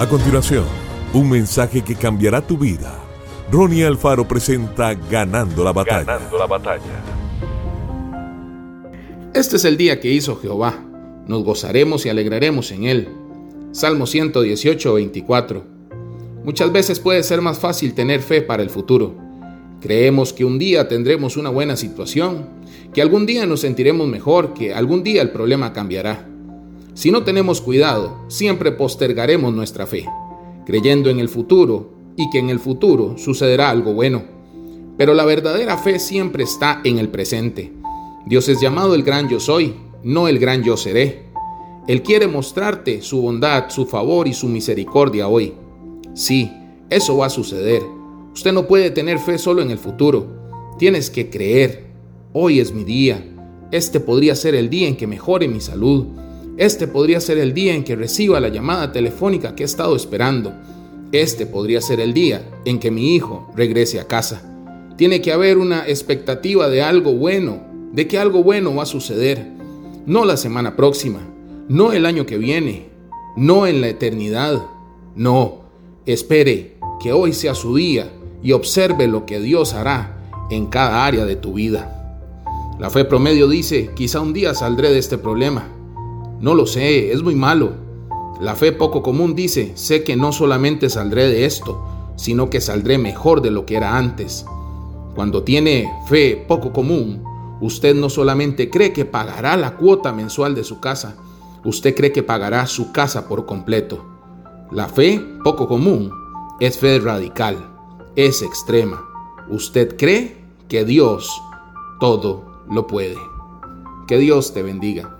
A continuación, un mensaje que cambiará tu vida. Ronnie Alfaro presenta Ganando la batalla. Ganando la batalla. Este es el día que hizo Jehová. Nos gozaremos y alegraremos en él. Salmo 118, 24. Muchas veces puede ser más fácil tener fe para el futuro. Creemos que un día tendremos una buena situación, que algún día nos sentiremos mejor, que algún día el problema cambiará. Si no tenemos cuidado, siempre postergaremos nuestra fe, creyendo en el futuro y que en el futuro sucederá algo bueno. Pero la verdadera fe siempre está en el presente. Dios es llamado el gran yo soy, no el gran yo seré. Él quiere mostrarte su bondad, su favor y su misericordia hoy. Sí, eso va a suceder. Usted no puede tener fe solo en el futuro. Tienes que creer. Hoy es mi día. Este podría ser el día en que mejore mi salud este podría ser el día en que reciba la llamada telefónica que he estado esperando. Este podría ser el día en que mi hijo regrese a casa. Tiene que haber una expectativa de algo bueno, de que algo bueno va a suceder. No la semana próxima, no el año que viene, no en la eternidad. No, espere que hoy sea su día y observe lo que Dios hará en cada área de tu vida. La fe promedio dice, quizá un día saldré de este problema. No lo sé, es muy malo. La fe poco común dice, sé que no solamente saldré de esto, sino que saldré mejor de lo que era antes. Cuando tiene fe poco común, usted no solamente cree que pagará la cuota mensual de su casa, usted cree que pagará su casa por completo. La fe poco común es fe radical, es extrema. Usted cree que Dios todo lo puede. Que Dios te bendiga